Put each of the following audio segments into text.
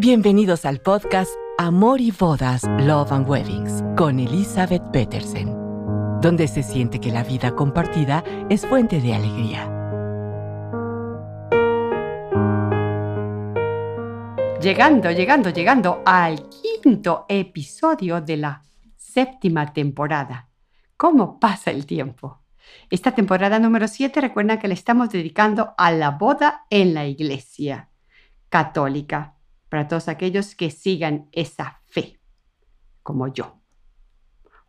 Bienvenidos al podcast Amor y Bodas, Love and Weddings con Elizabeth Petersen, donde se siente que la vida compartida es fuente de alegría. Llegando, llegando, llegando al quinto episodio de la séptima temporada. ¿Cómo pasa el tiempo? Esta temporada número 7 recuerda que le estamos dedicando a la boda en la iglesia católica para todos aquellos que sigan esa fe, como yo,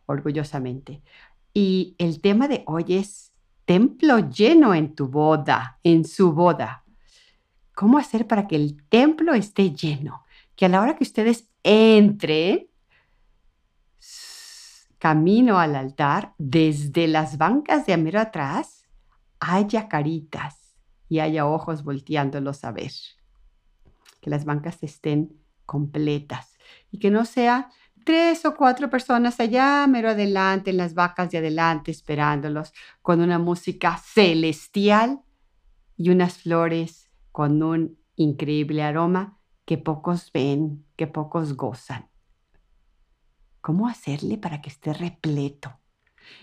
orgullosamente. Y el tema de hoy es templo lleno en tu boda, en su boda. ¿Cómo hacer para que el templo esté lleno? Que a la hora que ustedes entren, camino al altar, desde las bancas de amero atrás, haya caritas y haya ojos volteándolos a ver que las bancas estén completas y que no sea tres o cuatro personas allá, mero adelante, en las vacas de adelante, esperándolos, con una música celestial y unas flores con un increíble aroma que pocos ven, que pocos gozan. ¿Cómo hacerle para que esté repleto?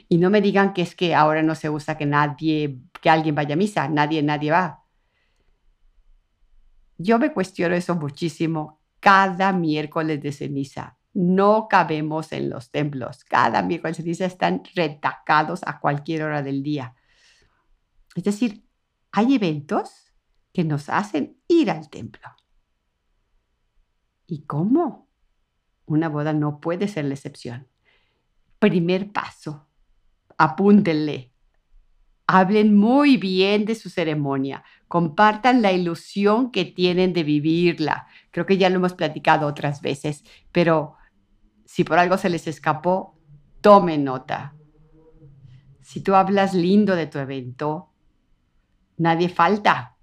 Y no me digan que es que ahora no se usa que nadie, que alguien vaya a misa, nadie, nadie va. Yo me cuestiono eso muchísimo cada miércoles de ceniza. No cabemos en los templos. Cada miércoles de ceniza están retacados a cualquier hora del día. Es decir, hay eventos que nos hacen ir al templo. ¿Y cómo? Una boda no puede ser la excepción. Primer paso, apúntenle. Hablen muy bien de su ceremonia, compartan la ilusión que tienen de vivirla. Creo que ya lo hemos platicado otras veces, pero si por algo se les escapó, tomen nota. Si tú hablas lindo de tu evento, nadie falta.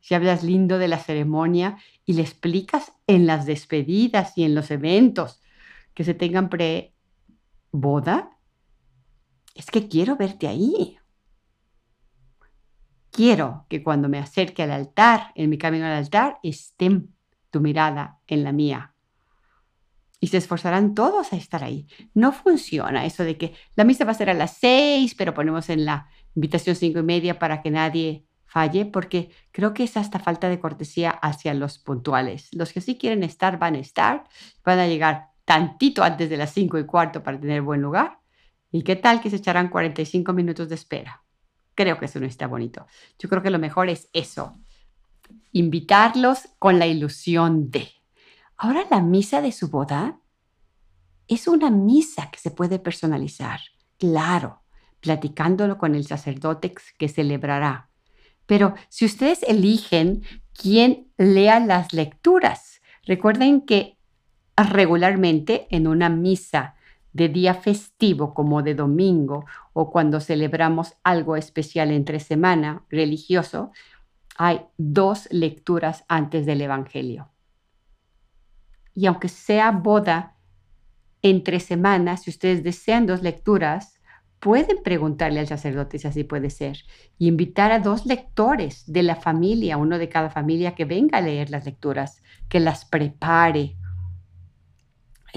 Si hablas lindo de la ceremonia y le explicas en las despedidas y en los eventos que se tengan pre-boda, es que quiero verte ahí quiero que cuando me acerque al altar, en mi camino al altar, esté tu mirada en la mía. Y se esforzarán todos a estar ahí. No funciona eso de que la misa va a ser a las seis, pero ponemos en la invitación cinco y media para que nadie falle, porque creo que es hasta falta de cortesía hacia los puntuales. Los que sí quieren estar van a estar, van a llegar tantito antes de las cinco y cuarto para tener buen lugar. ¿Y qué tal que se echarán 45 minutos de espera? Creo que eso no está bonito. Yo creo que lo mejor es eso, invitarlos con la ilusión de. Ahora la misa de su boda es una misa que se puede personalizar, claro, platicándolo con el sacerdote que celebrará. Pero si ustedes eligen quién lea las lecturas, recuerden que regularmente en una misa de día festivo como de domingo o cuando celebramos algo especial entre semana religioso, hay dos lecturas antes del Evangelio. Y aunque sea boda entre semanas, si ustedes desean dos lecturas, pueden preguntarle al sacerdote si así puede ser y invitar a dos lectores de la familia, uno de cada familia, que venga a leer las lecturas, que las prepare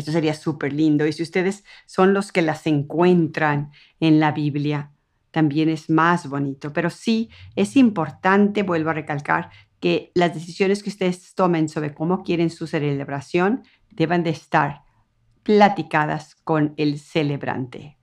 esto sería súper lindo. Y si ustedes son los que las encuentran en la Biblia, también es más bonito. Pero sí es importante, vuelvo a recalcar, que las decisiones que ustedes tomen sobre cómo quieren su celebración deban de estar platicadas con el celebrante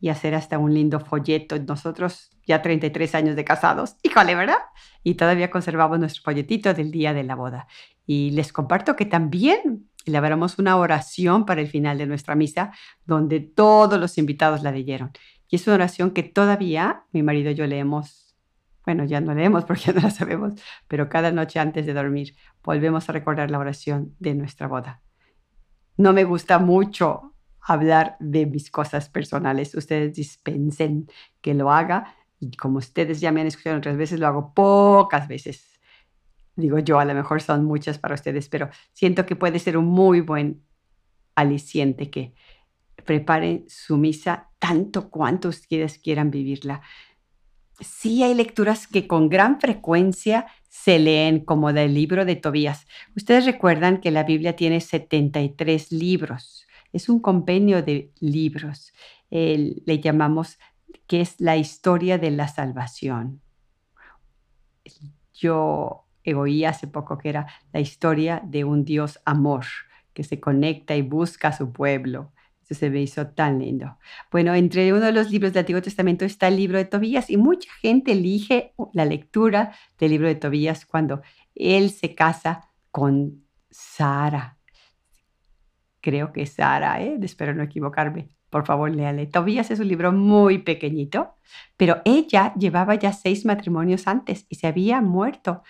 y hacer hasta un lindo folleto. Nosotros ya 33 años de casados, híjole, ¿verdad? Y todavía conservamos nuestro folletito del día de la boda. Y les comparto que también elaboramos una oración para el final de nuestra misa, donde todos los invitados la leyeron. Y es una oración que todavía mi marido y yo leemos, bueno, ya no leemos porque ya no la sabemos, pero cada noche antes de dormir volvemos a recordar la oración de nuestra boda. No me gusta mucho hablar de mis cosas personales. Ustedes dispensen que lo haga. Y como ustedes ya me han escuchado otras veces, lo hago pocas veces digo yo, a lo mejor son muchas para ustedes, pero siento que puede ser un muy buen aliciente que preparen su misa tanto cuanto ustedes quieran vivirla. sí hay lecturas que con gran frecuencia se leen como del libro de Tobías. Ustedes recuerdan que la Biblia tiene 73 libros. Es un compendio de libros. le llamamos que es la historia de la salvación. Yo oí hace poco que era la historia de un Dios amor que se conecta y busca a su pueblo. Eso se me hizo tan lindo. Bueno, entre uno de los libros del Antiguo Testamento está el libro de Tobías y mucha gente elige la lectura del libro de Tobías cuando él se casa con Sara. Creo que Sara, ¿eh? espero no equivocarme. Por favor, léale. Tobías es un libro muy pequeñito, pero ella llevaba ya seis matrimonios antes y se había muerto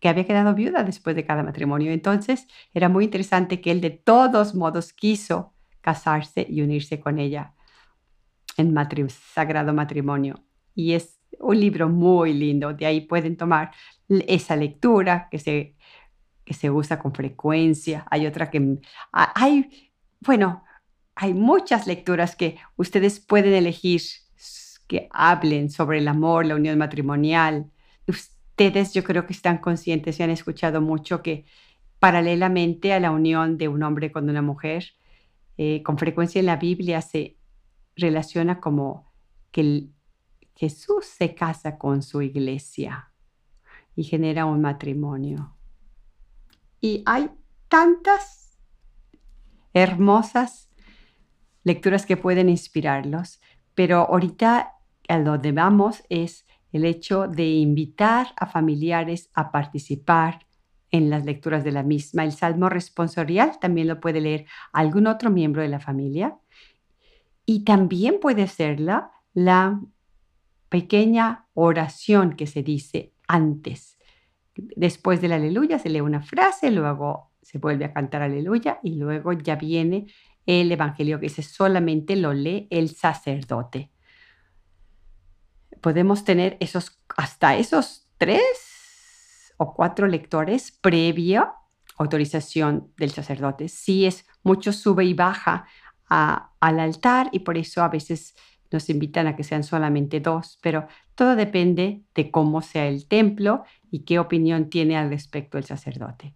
que había quedado viuda después de cada matrimonio. Entonces era muy interesante que él de todos modos quiso casarse y unirse con ella en sagrado matrimonio. Y es un libro muy lindo, de ahí pueden tomar esa lectura que se, que se usa con frecuencia. Hay otra que hay, bueno, hay muchas lecturas que ustedes pueden elegir que hablen sobre el amor, la unión matrimonial. Ustedes yo creo que están conscientes y han escuchado mucho que paralelamente a la unión de un hombre con una mujer, eh, con frecuencia en la Biblia se relaciona como que Jesús se casa con su iglesia y genera un matrimonio. Y hay tantas hermosas lecturas que pueden inspirarlos, pero ahorita a donde vamos es el hecho de invitar a familiares a participar en las lecturas de la misma. El Salmo responsorial también lo puede leer algún otro miembro de la familia. Y también puede serla la pequeña oración que se dice antes. Después del aleluya se lee una frase, luego se vuelve a cantar aleluya y luego ya viene el evangelio que dice solamente lo lee el sacerdote. Podemos tener esos, hasta esos tres o cuatro lectores previa autorización del sacerdote. Si es mucho sube y baja al altar y por eso a veces nos invitan a que sean solamente dos, pero todo depende de cómo sea el templo y qué opinión tiene al respecto el sacerdote.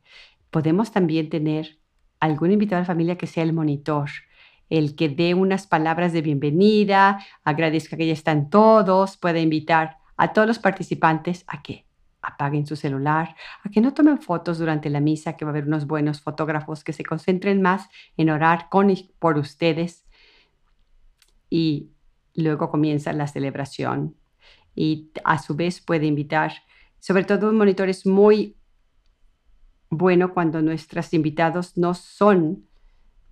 Podemos también tener algún invitado a la familia que sea el monitor, el que dé unas palabras de bienvenida, agradezca que ya están todos, puede invitar a todos los participantes a que apaguen su celular, a que no tomen fotos durante la misa, que va a haber unos buenos fotógrafos que se concentren más en orar con y por ustedes. Y luego comienza la celebración. Y a su vez puede invitar, sobre todo un monitor es muy bueno cuando nuestros invitados no son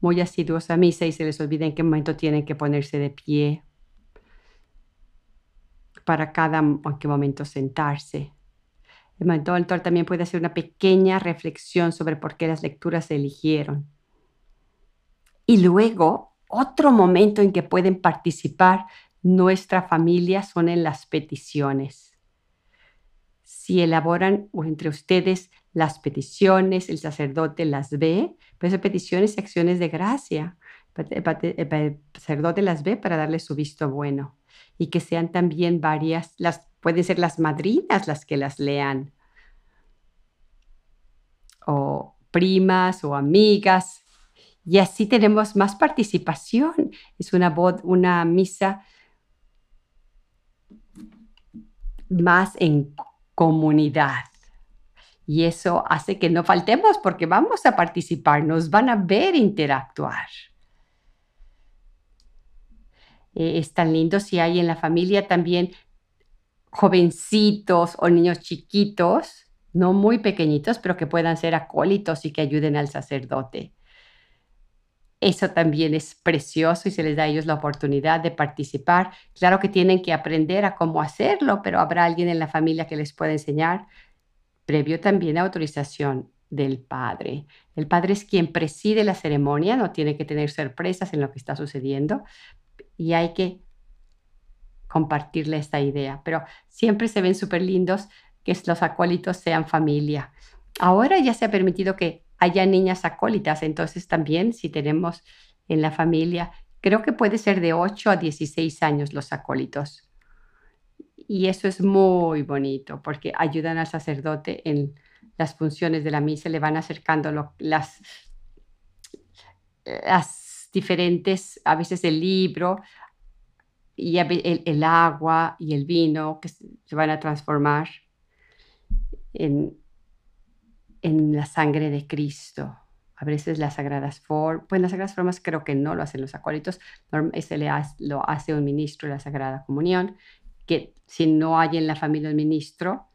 muy asiduos a misa y se les olvida en qué momento tienen que ponerse de pie para cada en qué momento sentarse. El mentor también puede hacer una pequeña reflexión sobre por qué las lecturas se eligieron. Y luego, otro momento en que pueden participar nuestra familia son en las peticiones. Si elaboran entre ustedes las peticiones, el sacerdote las ve, pues peticiones y acciones de gracia. El sacerdote las ve para darle su visto bueno y que sean también varias, las pueden ser las madrinas las que las lean, o primas o amigas, y así tenemos más participación. Es una, una misa más en comunidad. Y eso hace que no faltemos porque vamos a participar, nos van a ver interactuar. Eh, es tan lindo si hay en la familia también jovencitos o niños chiquitos, no muy pequeñitos, pero que puedan ser acólitos y que ayuden al sacerdote. Eso también es precioso y se les da a ellos la oportunidad de participar. Claro que tienen que aprender a cómo hacerlo, pero habrá alguien en la familia que les pueda enseñar, previo también a autorización del padre. El padre es quien preside la ceremonia, no tiene que tener sorpresas en lo que está sucediendo y hay que compartirle esta idea. Pero siempre se ven súper lindos que los acólitos sean familia. Ahora ya se ha permitido que haya niñas acólitas, entonces también si tenemos en la familia, creo que puede ser de 8 a 16 años los acólitos. Y eso es muy bonito porque ayudan al sacerdote en las funciones de la misa, le van acercando las, diferentes, a veces el libro y el, el agua y el vino que se van a transformar en, en la sangre de Cristo. A veces las sagradas formas, pues las sagradas formas creo que no lo hacen los acólitos, ese le lo hace un ministro de la Sagrada Comunión, que si no hay en la familia un ministro,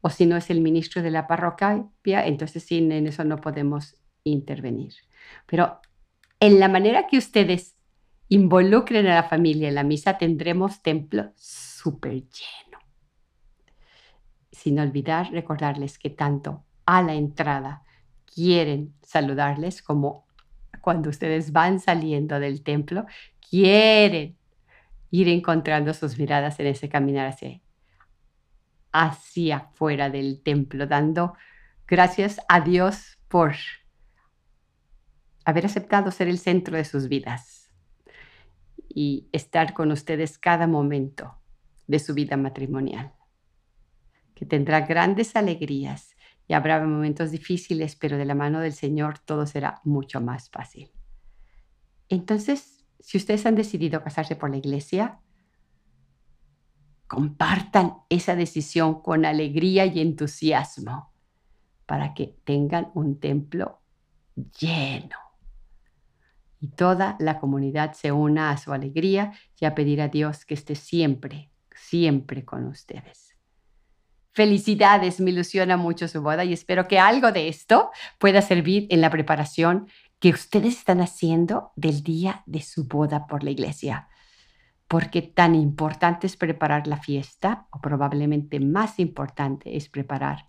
o si no es el ministro de la parroquia, entonces sí, en eso no podemos intervenir. Pero en la manera que ustedes involucren a la familia en la misa, tendremos templo súper lleno. Sin olvidar recordarles que tanto a la entrada. Quieren saludarles como cuando ustedes van saliendo del templo, quieren ir encontrando sus miradas en ese caminar hacia, hacia afuera del templo, dando gracias a Dios por haber aceptado ser el centro de sus vidas y estar con ustedes cada momento de su vida matrimonial, que tendrá grandes alegrías y habrá momentos difíciles, pero de la mano del Señor todo será mucho más fácil. Entonces, si ustedes han decidido casarse por la iglesia, compartan esa decisión con alegría y entusiasmo para que tengan un templo lleno. Y toda la comunidad se una a su alegría y a pedir a Dios que esté siempre, siempre con ustedes. Felicidades, me ilusiona mucho su boda y espero que algo de esto pueda servir en la preparación que ustedes están haciendo del día de su boda por la iglesia. Porque tan importante es preparar la fiesta, o probablemente más importante es preparar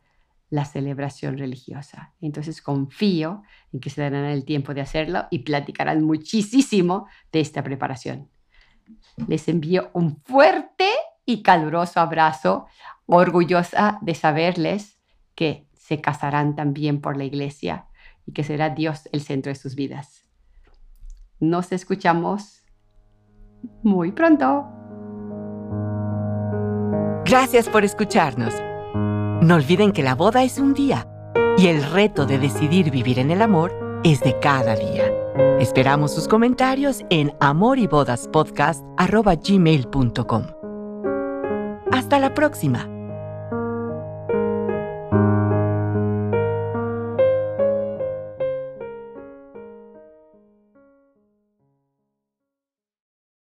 la celebración religiosa. Entonces confío en que se darán el tiempo de hacerlo y platicarán muchísimo de esta preparación. Les envío un fuerte y caluroso abrazo orgullosa de saberles que se casarán también por la iglesia y que será Dios el centro de sus vidas. Nos escuchamos muy pronto. Gracias por escucharnos. No olviden que la boda es un día y el reto de decidir vivir en el amor es de cada día. Esperamos sus comentarios en amoribodaspodcast.gmail.com. Hasta la próxima.